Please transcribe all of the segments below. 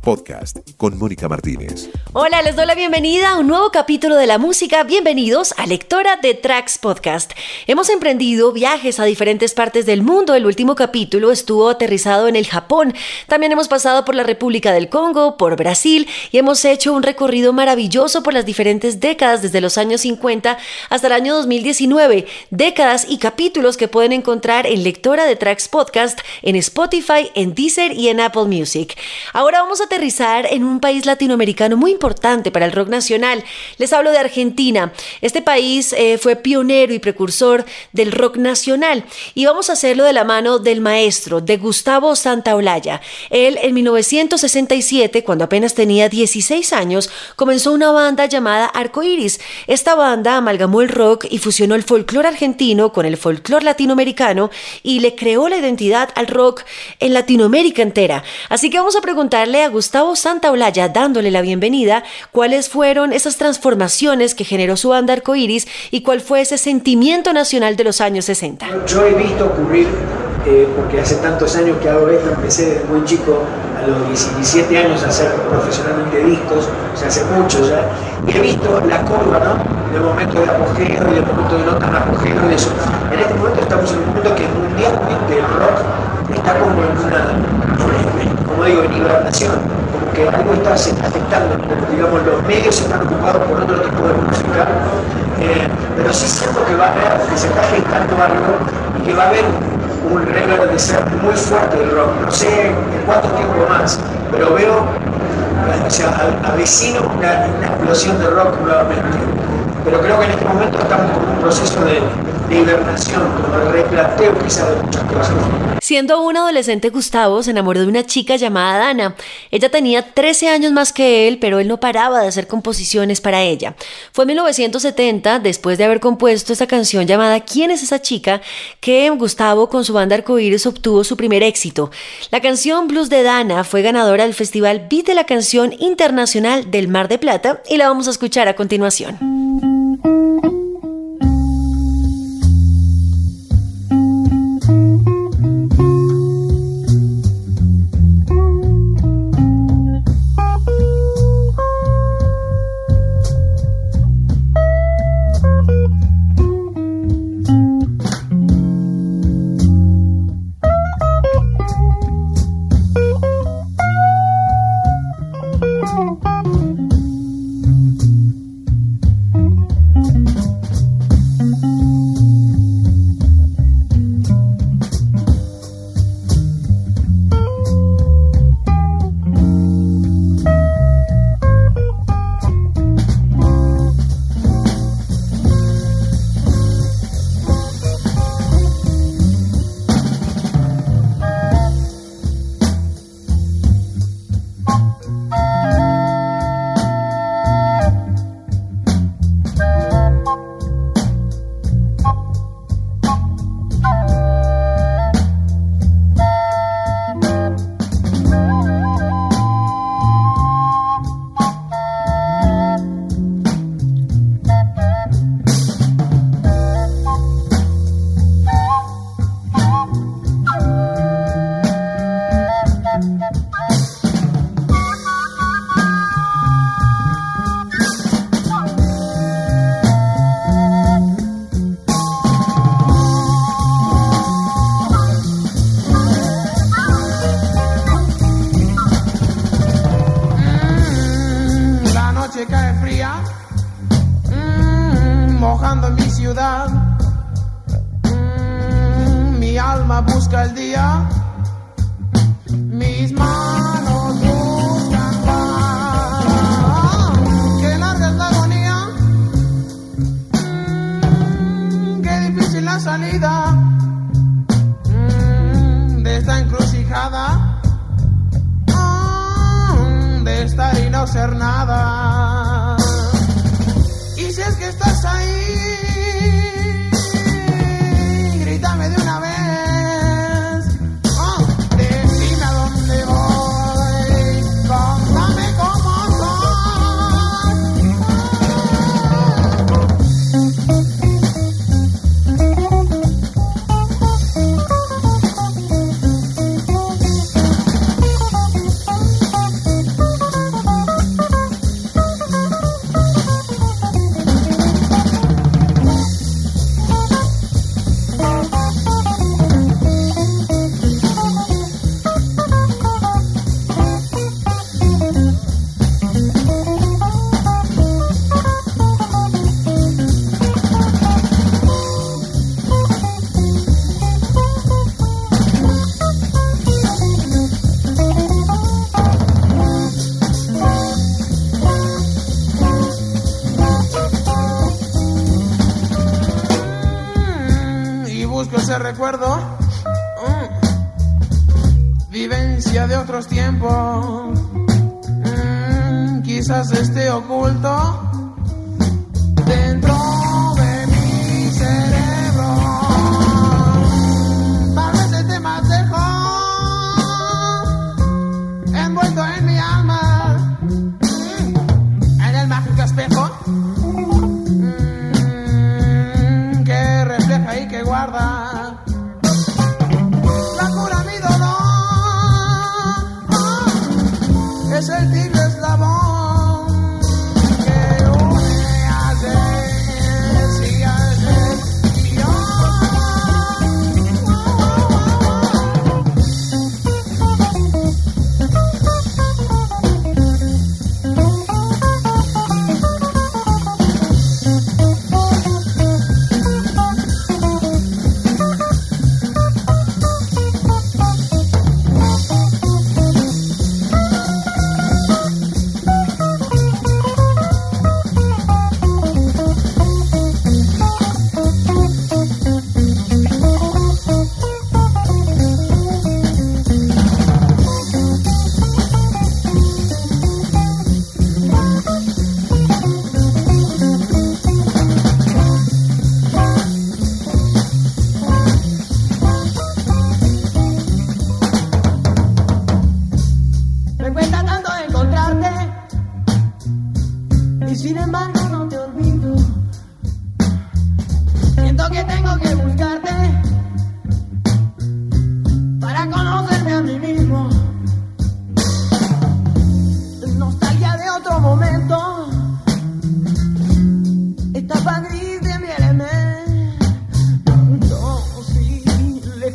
podcast con Mónica Martínez. Hola, les doy la bienvenida a un nuevo capítulo de la música. Bienvenidos a Lectora de Tracks Podcast. Hemos emprendido viajes a diferentes partes del mundo. El último capítulo estuvo aterrizado en el Japón. También hemos pasado por la República del Congo, por Brasil y hemos hecho un recorrido maravilloso por las diferentes décadas desde los años 50 hasta el año 2019. Décadas y capítulos que pueden encontrar en Lectora de Tracks Podcast en Spotify, en Deezer y en Apple Music. Ahora vamos a aterrizar en un país latinoamericano muy importante para el rock nacional. Les hablo de Argentina. Este país eh, fue pionero y precursor del rock nacional y vamos a hacerlo de la mano del maestro, de Gustavo Santaolalla. Él en 1967, cuando apenas tenía 16 años, comenzó una banda llamada Arco Iris. Esta banda amalgamó el rock y fusionó el folclore argentino con el folclore latinoamericano y le creó la identidad al rock en Latinoamérica entera. Así que vamos a preguntarle a Gustavo Gustavo Santaolalla dándole la bienvenida, cuáles fueron esas transformaciones que generó su banda Arcoiris y cuál fue ese sentimiento nacional de los años 60. Yo he visto ocurrir, eh, porque hace tantos años que hago esto, empecé desde muy chico, a los 17 años a hacer profesionalmente discos, o sea, hace mucho ya, y he visto la curva, ¿no? Del momento de apogeo y del momento de no tan apogeo y eso. En este momento estamos en un punto que mundialmente el rock está como en una como digo, en hibernación, como que algo está afectando, digamos, los medios están ocupados por otro tipo de música, eh, pero sí siento que va a haber, que se está gestando algo y que va a haber un regalo de ser muy fuerte del rock, no sé en cuánto tiempo más, pero veo, o sea, avecino una, una explosión de rock nuevamente, pero creo que en este momento estamos con un proceso de hibernación, como de replanteo quizá de muchas cosas. Siendo un adolescente, Gustavo se enamoró de una chica llamada Dana. Ella tenía 13 años más que él, pero él no paraba de hacer composiciones para ella. Fue en 1970, después de haber compuesto esta canción llamada ¿Quién es esa chica?, que Gustavo con su banda Arcoíris obtuvo su primer éxito. La canción Blues de Dana fue ganadora del Festival Beat de la Canción Internacional del Mar de Plata y la vamos a escuchar a continuación. hacer nada.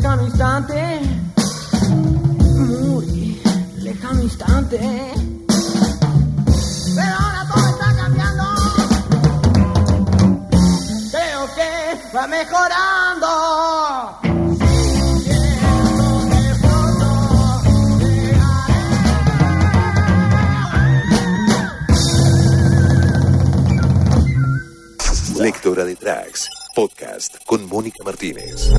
lejano instante, muy lejano instante. Pero ahora todo está cambiando, creo que va mejorando. Lectora de Tracks, podcast con Mónica Martínez.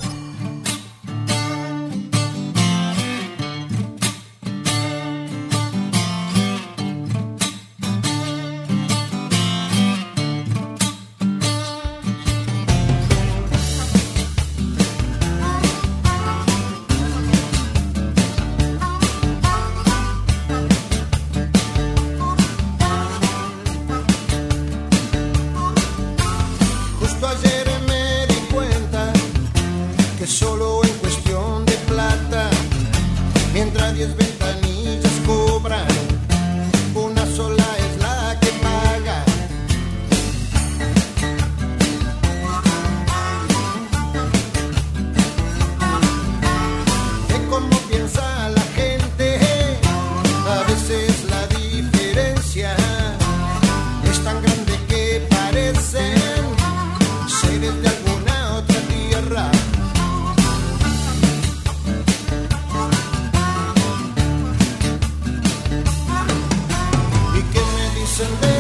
listen.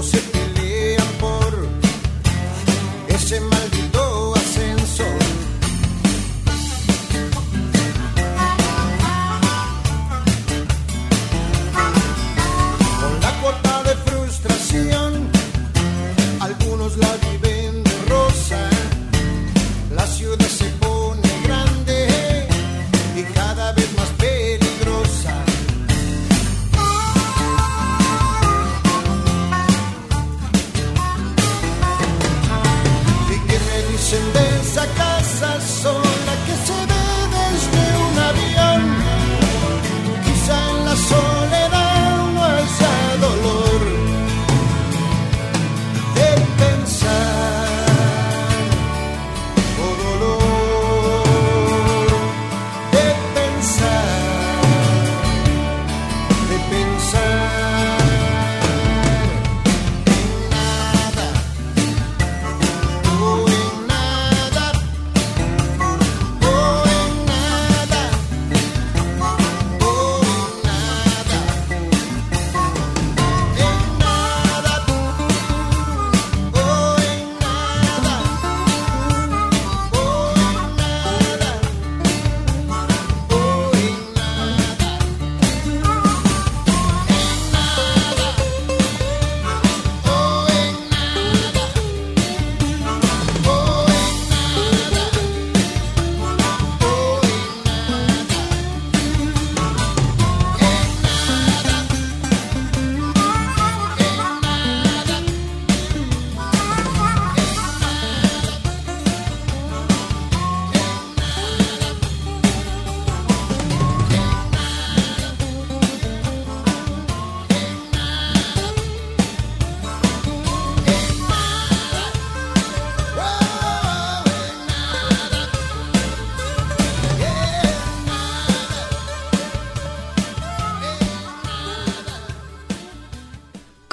todo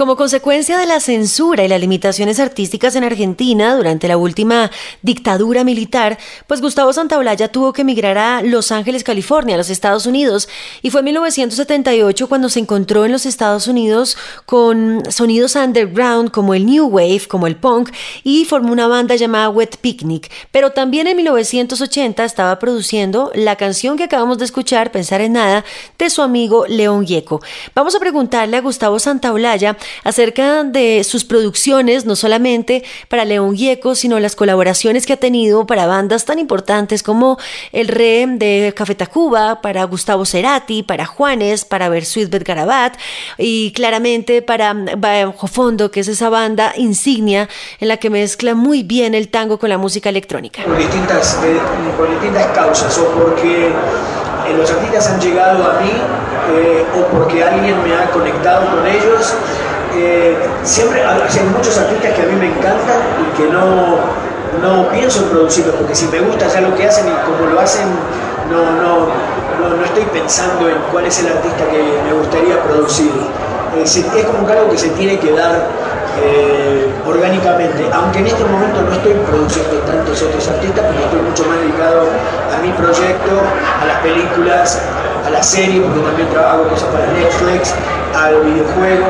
Como consecuencia de la censura y las limitaciones artísticas en Argentina durante la última dictadura militar, pues Gustavo Santaolalla tuvo que emigrar a Los Ángeles, California, a los Estados Unidos, y fue en 1978 cuando se encontró en los Estados Unidos con sonidos underground como el New Wave, como el punk, y formó una banda llamada Wet Picnic. Pero también en 1980 estaba produciendo la canción que acabamos de escuchar, Pensar en Nada, de su amigo León Yeco. Vamos a preguntarle a Gustavo Santaolalla acerca de sus producciones, no solamente para León Gieco, sino las colaboraciones que ha tenido para bandas tan importantes como El Re de Café Tacuba, para Gustavo Cerati, para Juanes, para Bersuit Garabat y claramente para Bajo Fondo, que es esa banda insignia en la que mezcla muy bien el tango con la música electrónica. Por distintas, eh, causas, o porque eh, los artistas han llegado a mí, eh, o porque alguien me ha conectado con ellos, siempre hay muchos artistas que a mí me encantan y que no, no pienso en producirlos, porque si me gusta ya lo que hacen y cómo lo hacen, no, no, no, estoy pensando en cuál es el artista que me gustaría producir. Es, como algo que se tiene que dar eh, orgánicamente, aunque en este momento no estoy produciendo tantos otros artistas, porque estoy mucho más dedicado a mi proyecto, a las películas, a la serie, porque también trabajo cosas para Netflix, al videojuego,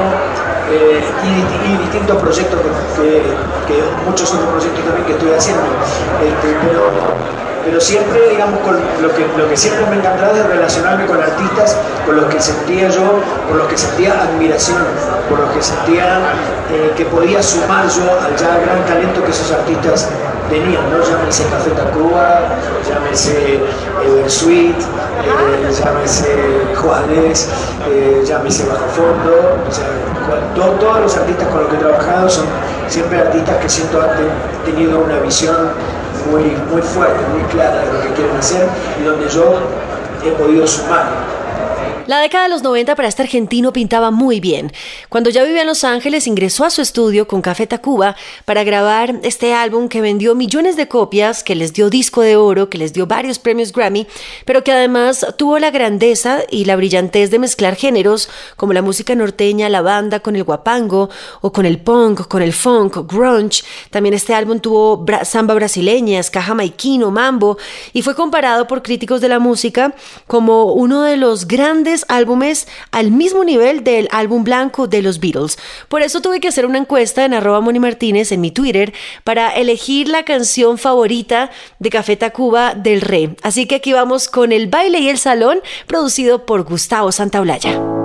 eh, y, distintos proyectos que, muchos otros proyectos también que estoy haciendo. Este, pero, pero siempre, digamos, con lo que, lo que siempre me ha encantado es relacionarme con artistas con los que sentía yo, por los que sentía admiración, por los que sentía eh, que podía sumar yo al ya gran talento que esos artistas tenían, ¿no? Llámese Café Tacuba, llámese Eversweet, eh, llámese Juárez, eh, llámese Bajo Fondo, o sea, todos los artistas con los que he trabajado son siempre artistas que siento han tenido una visión muy, muy fuerte, muy clara de lo que quieren hacer y donde yo he podido sumar. La década de los 90 para este argentino pintaba muy bien. Cuando ya vivía en Los Ángeles, ingresó a su estudio con Café Tacuba para grabar este álbum que vendió millones de copias, que les dio disco de oro, que les dio varios premios Grammy, pero que además tuvo la grandeza y la brillantez de mezclar géneros como la música norteña, la banda con el guapango o con el punk, con el funk, grunge. También este álbum tuvo samba brasileña, ska jamaiquino, mambo y fue comparado por críticos de la música como uno de los grandes álbumes al mismo nivel del álbum blanco de los Beatles. Por eso tuve que hacer una encuesta en arroba Moni Martínez en mi Twitter para elegir la canción favorita de Café Tacuba del Rey. Así que aquí vamos con El baile y el salón, producido por Gustavo Santaolalla.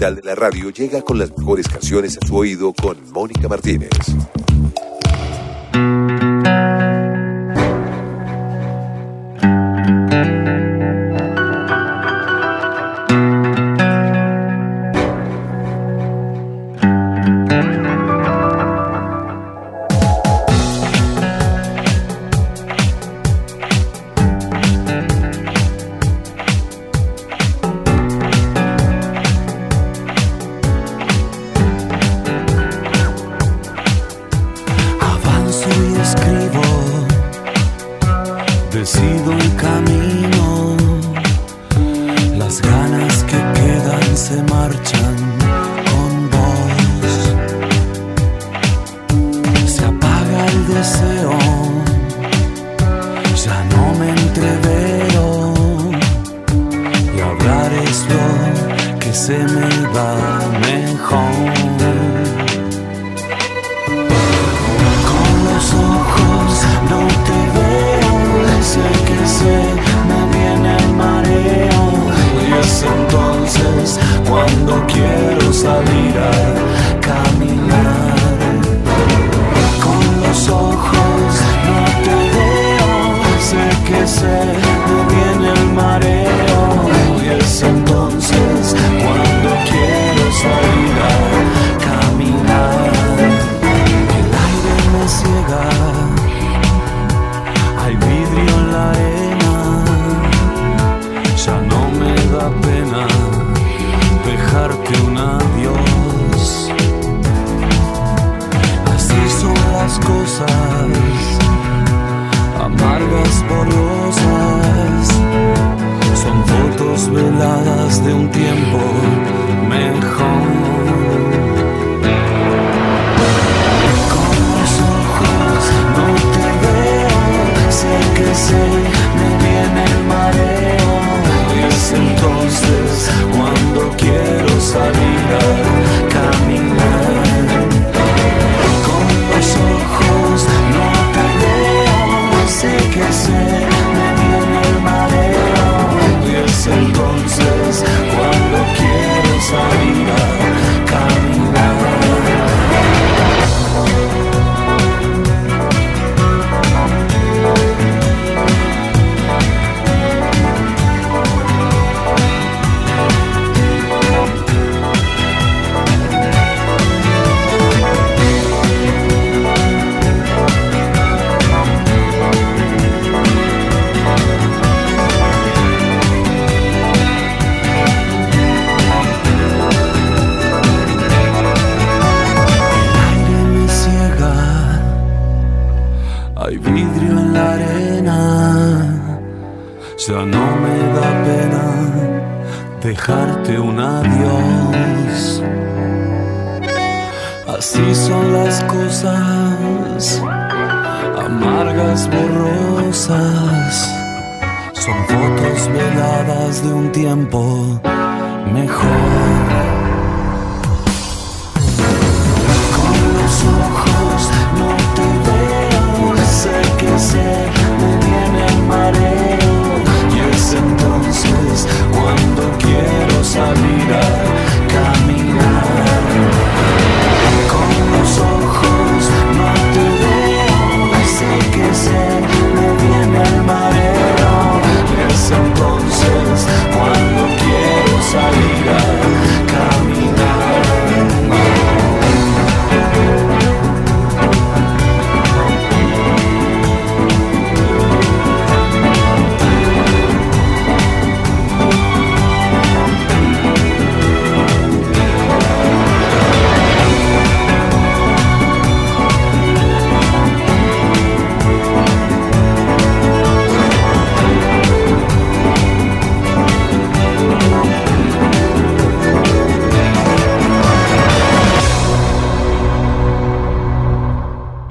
de la radio llega con las mejores canciones a su oído con Mónica Martínez.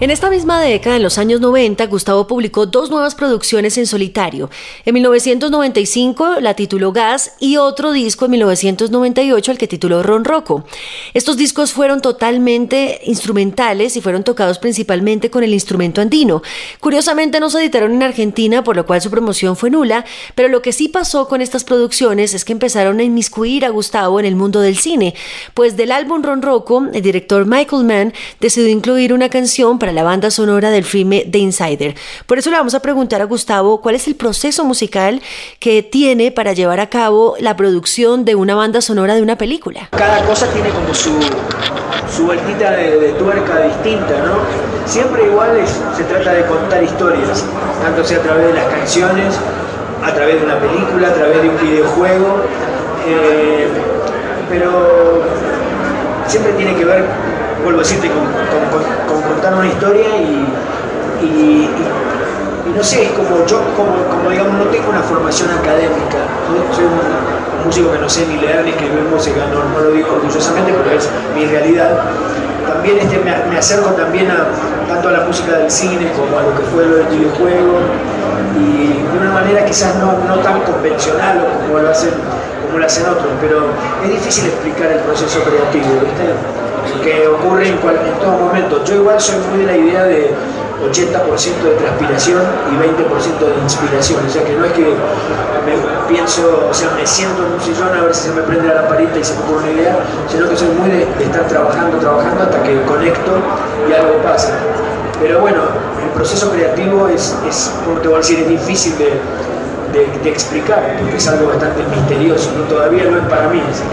En esta misma década, en los años 90, Gustavo publicó dos nuevas producciones en solitario. En 1995 la tituló Gas y otro disco en 1998 el que tituló Ron Rocco. Estos discos fueron totalmente instrumentales y fueron tocados principalmente con el instrumento andino. Curiosamente no se editaron en Argentina, por lo cual su promoción fue nula, pero lo que sí pasó con estas producciones es que empezaron a inmiscuir a Gustavo en el mundo del cine, pues del álbum Ron Rocco, el director Michael Mann decidió incluir una canción para la banda sonora del filme The Insider. Por eso le vamos a preguntar a Gustavo cuál es el proceso musical que tiene para llevar a cabo la producción de una banda sonora de una película. Cada cosa tiene como su, su vueltita de, tuerca distinta, ¿no? Siempre igual se trata de contar historias, tanto sea a través de las canciones, a través de una película, a través de un videojuego, eh, pero siempre tiene que ver vuelvo a decirte, con, contar una historia y, no sé, es como yo, como, digamos, no tengo una formación académica, soy un, músico que no sé ni leer ni escribir música, no, lo digo orgullosamente, pero es mi realidad. También este, me, acerco también a, tanto a la música del cine como a lo que fue lo del videojuego y de una manera quizás no, no tan convencional como lo hacen como lo hacen otros, pero es difícil explicar el proceso creativo, ¿viste? Que ocurre en, todo momento. Yo igual soy muy de la idea de 80% de transpiración y 20% de inspiración, o sea que no es que me pienso, o sea, me siento en un sillón a ver si se me prende la lamparita y se me ocurre una idea, sino que soy muy de, estar trabajando, trabajando hasta que conecto y algo pasa. Pero bueno, el proceso creativo es, es como te voy a decir, es difícil de, explicar, porque es algo bastante misterioso, ¿no? todavía no es para mí. Así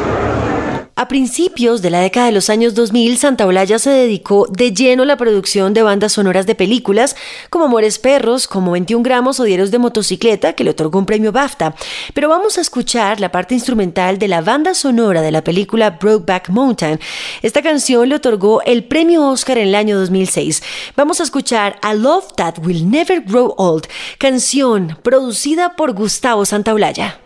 a principios de la década de los años 2000, Santa Olaya se dedicó de lleno a la producción de bandas sonoras de películas como Amores Perros, como 21 gramos o Diarios de Motocicleta, que le otorgó un premio BAFTA. Pero vamos a escuchar la parte instrumental de la banda sonora de la película Brokeback Mountain. Esta canción le otorgó el premio Oscar en el año 2006. Vamos a escuchar A Love That Will Never Grow Old, canción producida por Gustavo Santaolalla.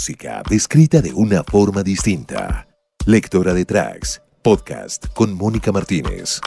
Música descrita de una forma distinta. Lectora de tracks, podcast con Mónica Martínez.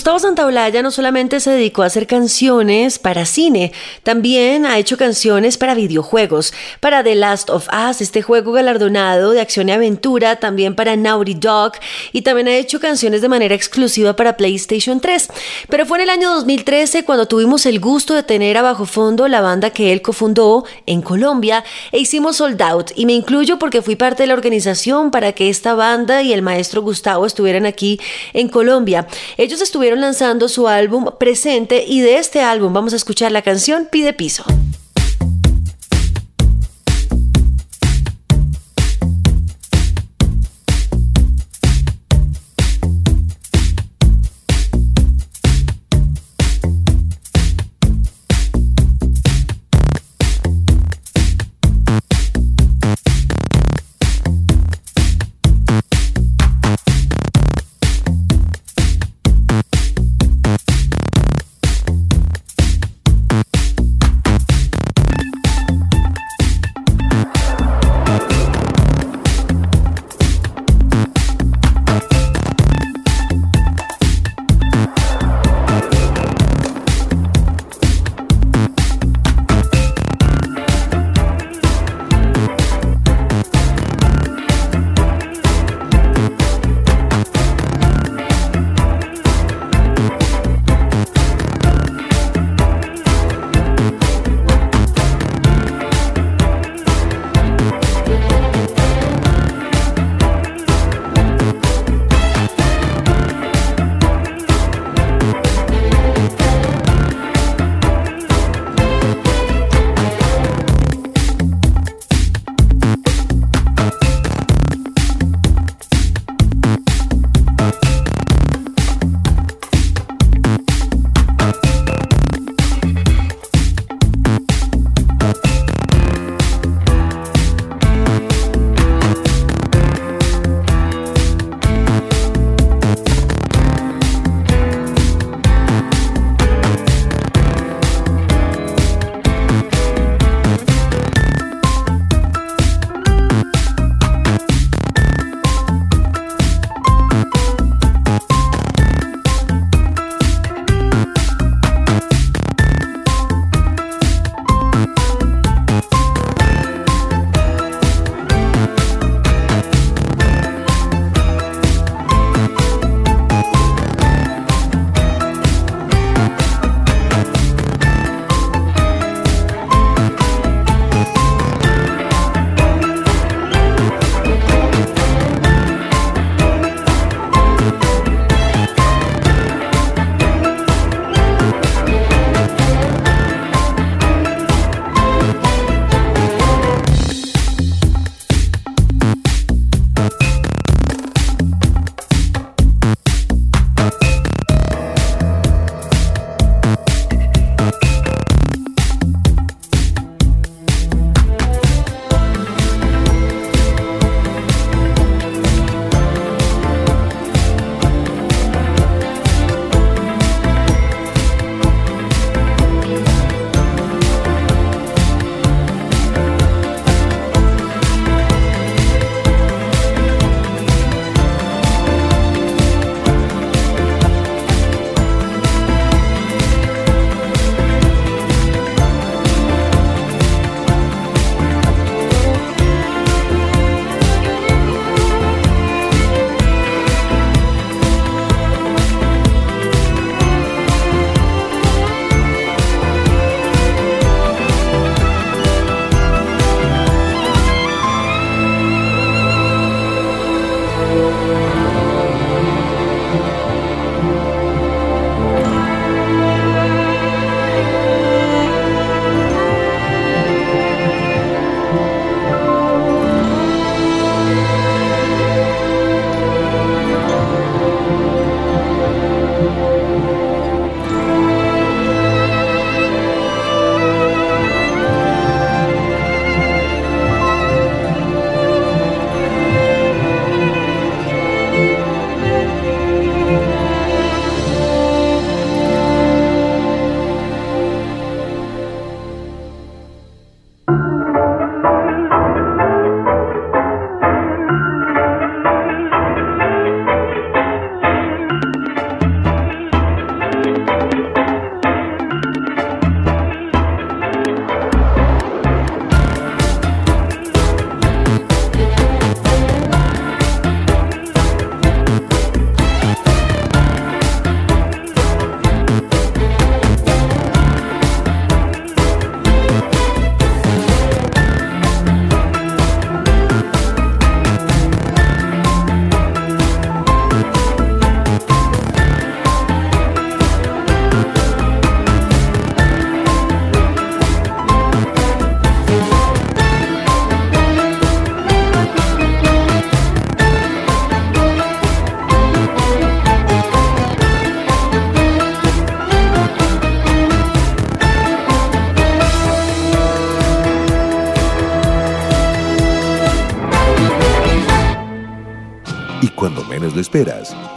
Gustavo Santaolalla no solamente se dedicó a hacer canciones para cine, también ha hecho canciones para videojuegos, para The Last of Us, este juego galardonado de acción y aventura, también para Naughty Dog y también ha hecho canciones de manera exclusiva para PlayStation 3. Pero fue en el año 2013 cuando tuvimos el gusto de tener a Bajo Fondo la banda que él cofundó en Colombia e hicimos Sold Out y me incluyo porque fui parte de la organización para que esta banda y el maestro Gustavo estuvieran aquí en Colombia. Ellos estuvieron lanzando su álbum Presente y de este álbum vamos a escuchar la canción Pide Piso.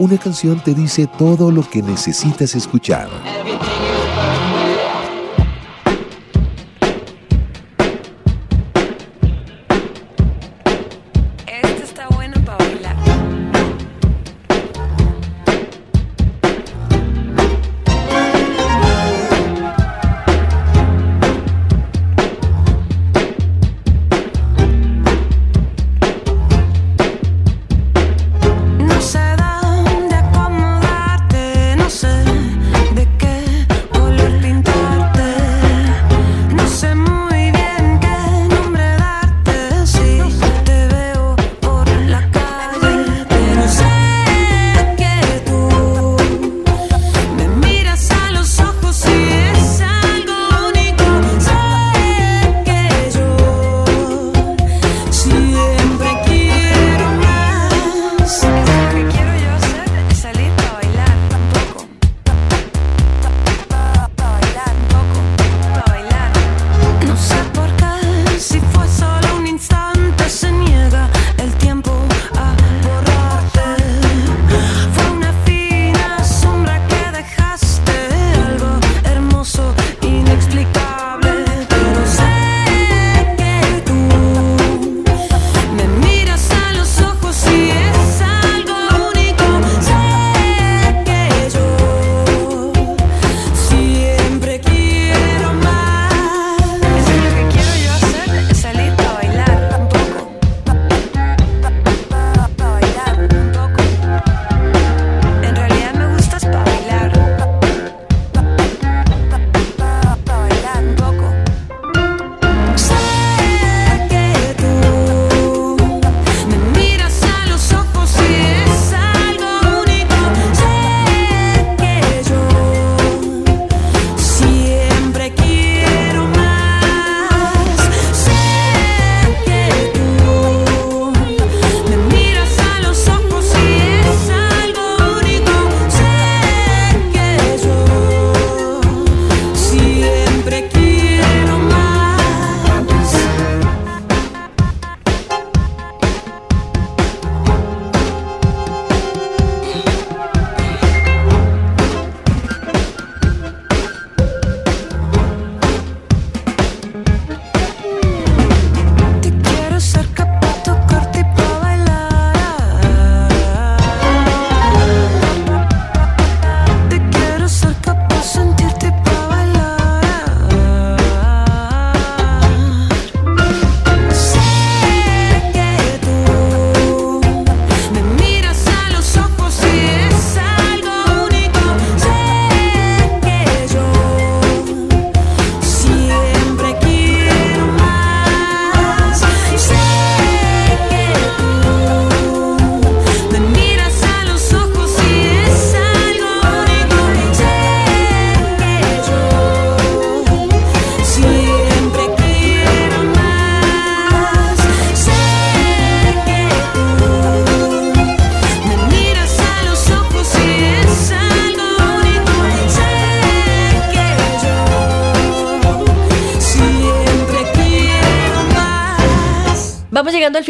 Una canción te dice todo lo que necesitas escuchar.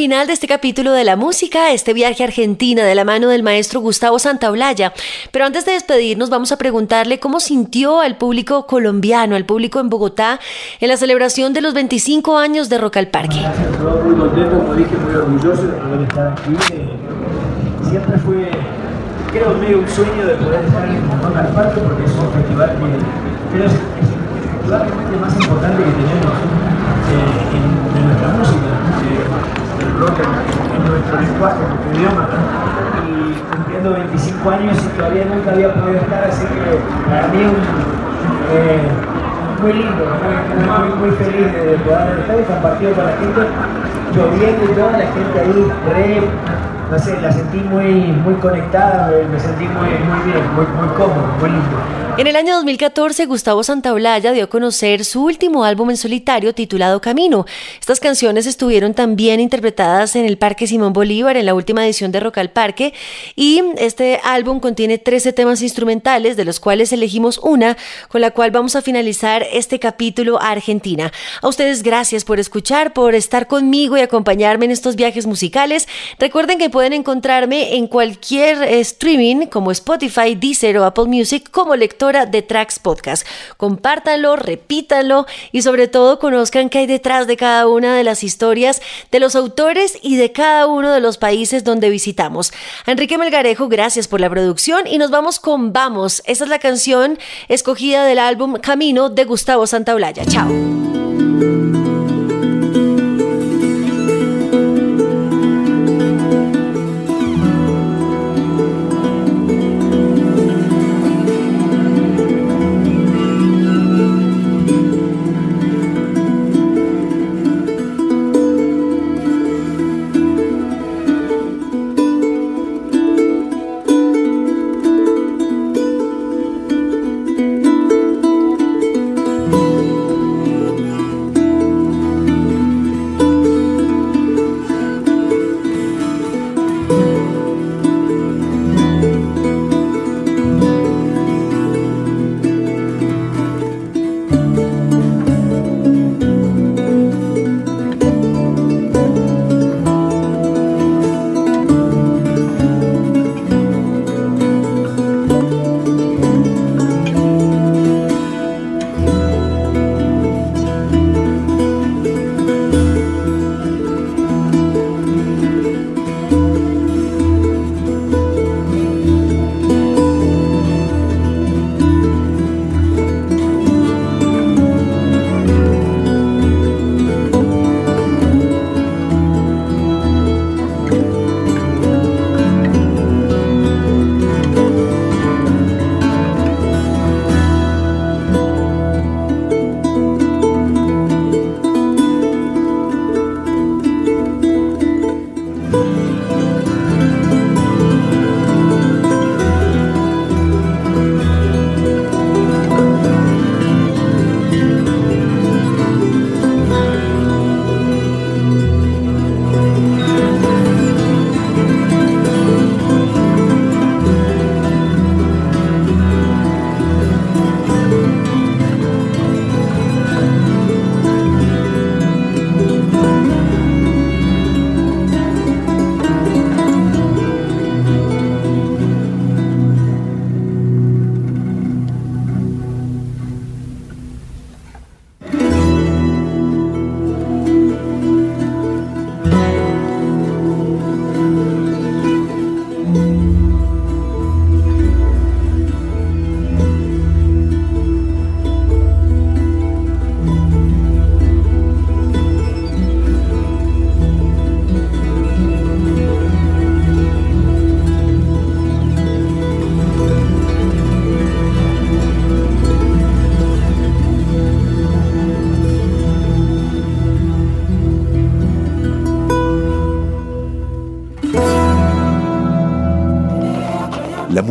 final de este capítulo de la música, este viaje a Argentina de la mano del maestro Gustavo Santaolalla. Pero antes de despedirnos, vamos a preguntarle cómo sintió al público colombiano, al público en Bogotá, en la celebración de los 25 años de Rock al Parque. Muy contento, como dije, muy orgulloso de poder estar aquí. Siempre fue, creo, medio un sueño de poder estar en Rock al Parque porque es un festival que creo es el más importante que tenemos en nuestro lenguaje, en nuestro idioma. Y cumpliendo 25 años y todavía nunca había podido estar, así que para mí un, muy lindo, muy, muy, feliz de poder estar y compartido con la gente, lloviendo y toda la gente ahí re no sé, la sentí muy, muy conectada, me, sentí muy, muy bien, muy, muy cómodo, muy lindo. En el año 2014, Gustavo Santaolalla dio a conocer su último álbum en solitario titulado Camino. Estas canciones estuvieron también interpretadas en el Parque Simón Bolívar en la última edición de Rock al Parque y este álbum contiene 13 temas instrumentales de los cuales elegimos una con la cual vamos a finalizar este capítulo a Argentina. A ustedes gracias por escuchar, por estar conmigo y acompañarme en estos viajes musicales. Recuerden que pueden encontrarme en cualquier eh, streaming como Spotify, Deezer o Apple Music como lector de Tracks Podcast. Compártanlo, repítanlo y sobre todo conozcan qué hay detrás de cada una de las historias de los autores y de cada uno de los países donde visitamos. Enrique Melgarejo, gracias por la producción y nos vamos con Vamos. Esa es la canción escogida del álbum Camino de Gustavo Santaolalla. Chao.